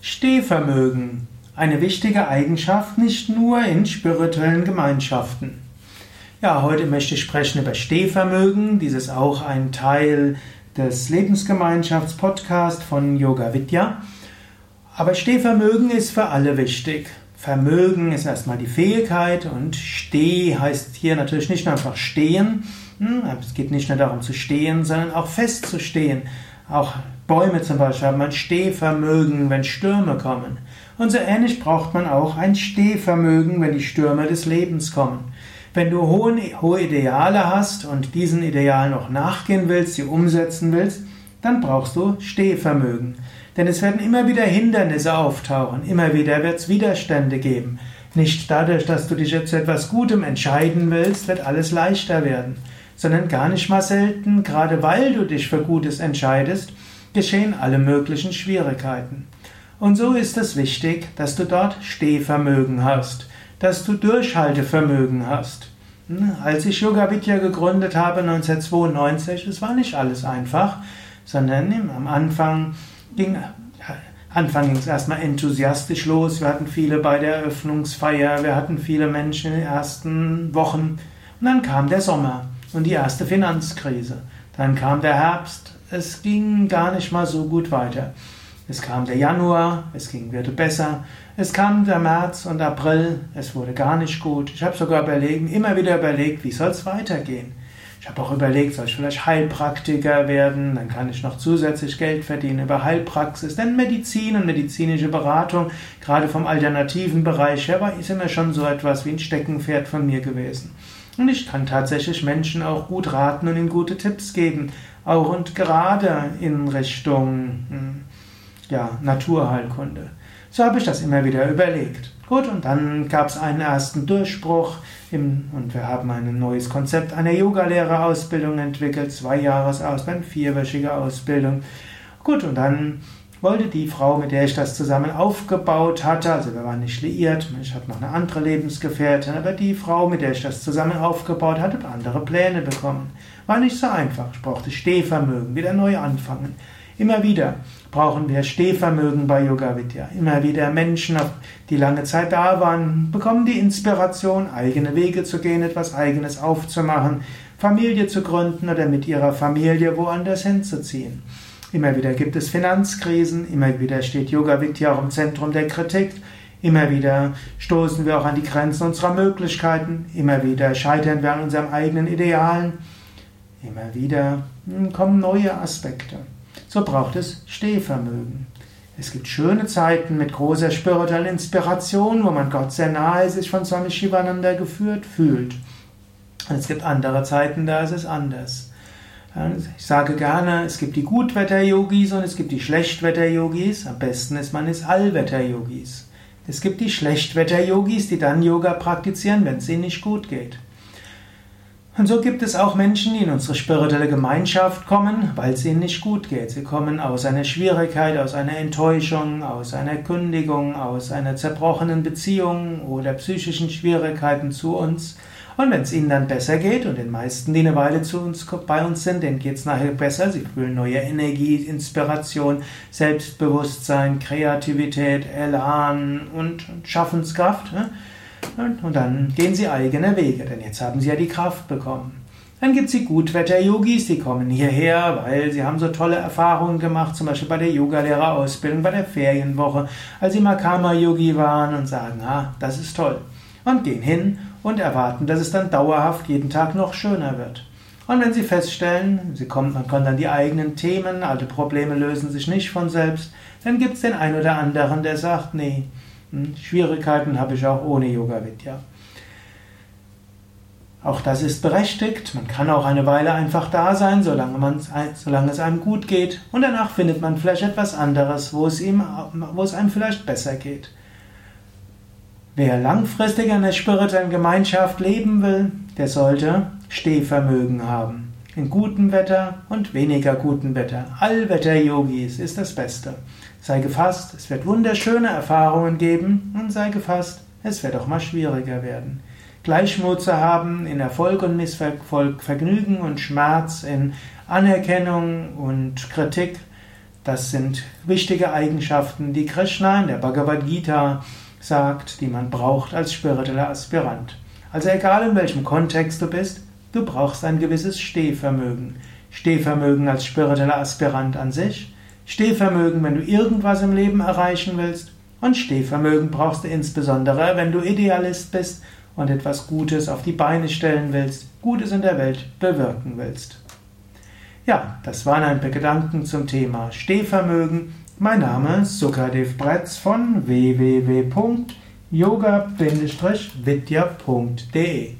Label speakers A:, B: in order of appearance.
A: Stehvermögen. Eine wichtige Eigenschaft nicht nur in spirituellen Gemeinschaften. Ja, heute möchte ich sprechen über Stehvermögen. Dies ist auch ein Teil des Lebensgemeinschaftspodcasts von Yoga Vidya. Aber Stehvermögen ist für alle wichtig. Vermögen ist erstmal die Fähigkeit und Steh heißt hier natürlich nicht nur einfach stehen. Hm, es geht nicht nur darum zu stehen, sondern auch festzustehen. Auch Bäume zum Beispiel haben ein Stehvermögen, wenn Stürme kommen. Und so ähnlich braucht man auch ein Stehvermögen, wenn die Stürme des Lebens kommen. Wenn du hohe, Ideale hast und diesen Idealen noch nachgehen willst, sie umsetzen willst, dann brauchst du Stehvermögen. Denn es werden immer wieder Hindernisse auftauchen, immer wieder wird es Widerstände geben. Nicht dadurch, dass du dich jetzt zu etwas Gutem entscheiden willst, wird alles leichter werden sondern gar nicht mal selten, gerade weil du dich für Gutes entscheidest, geschehen alle möglichen Schwierigkeiten. Und so ist es wichtig, dass du dort Stehvermögen hast, dass du Durchhaltevermögen hast. Hm, als ich Yoga Vidya gegründet habe 1992, es war nicht alles einfach, sondern am Anfang ging Anfang ging es erstmal enthusiastisch los. Wir hatten viele bei der Eröffnungsfeier, wir hatten viele Menschen in den ersten Wochen. Und dann kam der Sommer und die erste Finanzkrise. Dann kam der Herbst, es ging gar nicht mal so gut weiter. Es kam der Januar, es ging wieder besser. Es kam der März und April, es wurde gar nicht gut. Ich habe sogar überlegt, immer wieder überlegt, wie soll es weitergehen. Ich habe auch überlegt, soll ich vielleicht Heilpraktiker werden, dann kann ich noch zusätzlich Geld verdienen über Heilpraxis. Denn Medizin und medizinische Beratung, gerade vom alternativen Bereich her, ist immer schon so etwas wie ein Steckenpferd von mir gewesen. Und ich kann tatsächlich Menschen auch gut raten und ihnen gute Tipps geben. Auch und gerade in Richtung hm, ja, Naturheilkunde. So habe ich das immer wieder überlegt. Gut, und dann gab es einen ersten Durchbruch im, und wir haben ein neues Konzept einer Yogalehrerausbildung entwickelt, zwei Jahresausbildung, vierwöchige Ausbildung. Gut, und dann wollte die Frau, mit der ich das zusammen aufgebaut hatte, also wir waren nicht liiert, ich hatte noch eine andere Lebensgefährtin, aber die Frau, mit der ich das zusammen aufgebaut hatte, andere Pläne bekommen. War nicht so einfach. Ich brauchte Stehvermögen, wieder neu anfangen. Immer wieder brauchen wir Stehvermögen bei Yoga Vidya. Immer wieder Menschen, die lange Zeit da waren, bekommen die Inspiration, eigene Wege zu gehen, etwas Eigenes aufzumachen, Familie zu gründen oder mit ihrer Familie woanders hinzuziehen. Immer wieder gibt es Finanzkrisen, immer wieder steht Yoga Vidya auch im Zentrum der Kritik, immer wieder stoßen wir auch an die Grenzen unserer Möglichkeiten, immer wieder scheitern wir an unseren eigenen Idealen, immer wieder hm, kommen neue Aspekte. So braucht es Stehvermögen. Es gibt schöne Zeiten mit großer spiritueller Inspiration, wo man Gott sehr nahe sich von Swami Shivananda geführt fühlt. Und es gibt andere Zeiten, da ist es anders. Ich sage gerne, es gibt die Gutwetter-Yogis und es gibt die Schlechtwetter-Yogis. Am besten ist man ist Allwetter-Yogis. Es gibt die Schlechtwetter-Yogis, die dann Yoga praktizieren, wenn es ihnen nicht gut geht. Und so gibt es auch Menschen, die in unsere spirituelle Gemeinschaft kommen, weil es ihnen nicht gut geht. Sie kommen aus einer Schwierigkeit, aus einer Enttäuschung, aus einer Kündigung, aus einer zerbrochenen Beziehung oder psychischen Schwierigkeiten zu uns und wenn es ihnen dann besser geht, und den meisten, die eine Weile zu uns, bei uns sind, denen geht es nachher besser, sie fühlen neue Energie, Inspiration, Selbstbewusstsein, Kreativität, Elan und Schaffenskraft. Ne? Und dann gehen sie eigene Wege, denn jetzt haben sie ja die Kraft bekommen. Dann gibt es die Gutwetter-Yogis, die kommen hierher, weil sie haben so tolle Erfahrungen gemacht, zum Beispiel bei der Yogalehrerausbildung, bei der Ferienwoche, als sie Makama-Yogi waren und sagen, ah, das ist toll. Und gehen hin und erwarten, dass es dann dauerhaft jeden Tag noch schöner wird. Und wenn Sie feststellen, Sie kommen, man kann dann die eigenen Themen, alte Probleme lösen sich nicht von selbst, dann gibt es den einen oder anderen, der sagt, nee, hm, Schwierigkeiten habe ich auch ohne Yoga Vidya. Auch das ist berechtigt. Man kann auch eine Weile einfach da sein, solange, man, solange es einem gut geht. Und danach findet man vielleicht etwas anderes, wo es, ihm, wo es einem vielleicht besser geht. Wer langfristig in der spirituellen Gemeinschaft leben will, der sollte Stehvermögen haben. In gutem Wetter und weniger gutem Wetter. Allwetter-Yogis ist das Beste. Sei gefasst, es wird wunderschöne Erfahrungen geben und sei gefasst, es wird auch mal schwieriger werden. Gleichmut zu haben in Erfolg und Misserfolg, Vergnügen und Schmerz, in Anerkennung und Kritik, Das sind wichtige Eigenschaften, die Krishna in der Bhagavad Gita sagt, die man braucht als spiritueller Aspirant. Also egal in welchem Kontext du bist, du brauchst ein gewisses Stehvermögen. Stehvermögen als spiritueller Aspirant an sich, Stehvermögen, wenn du irgendwas im Leben erreichen willst, und Stehvermögen brauchst du insbesondere, wenn du Idealist bist und etwas Gutes auf die Beine stellen willst, Gutes in der Welt bewirken willst. Ja, das waren ein paar Gedanken zum Thema Stehvermögen. Mein Name ist Sukadev Bretz von www.yoga-vidya.de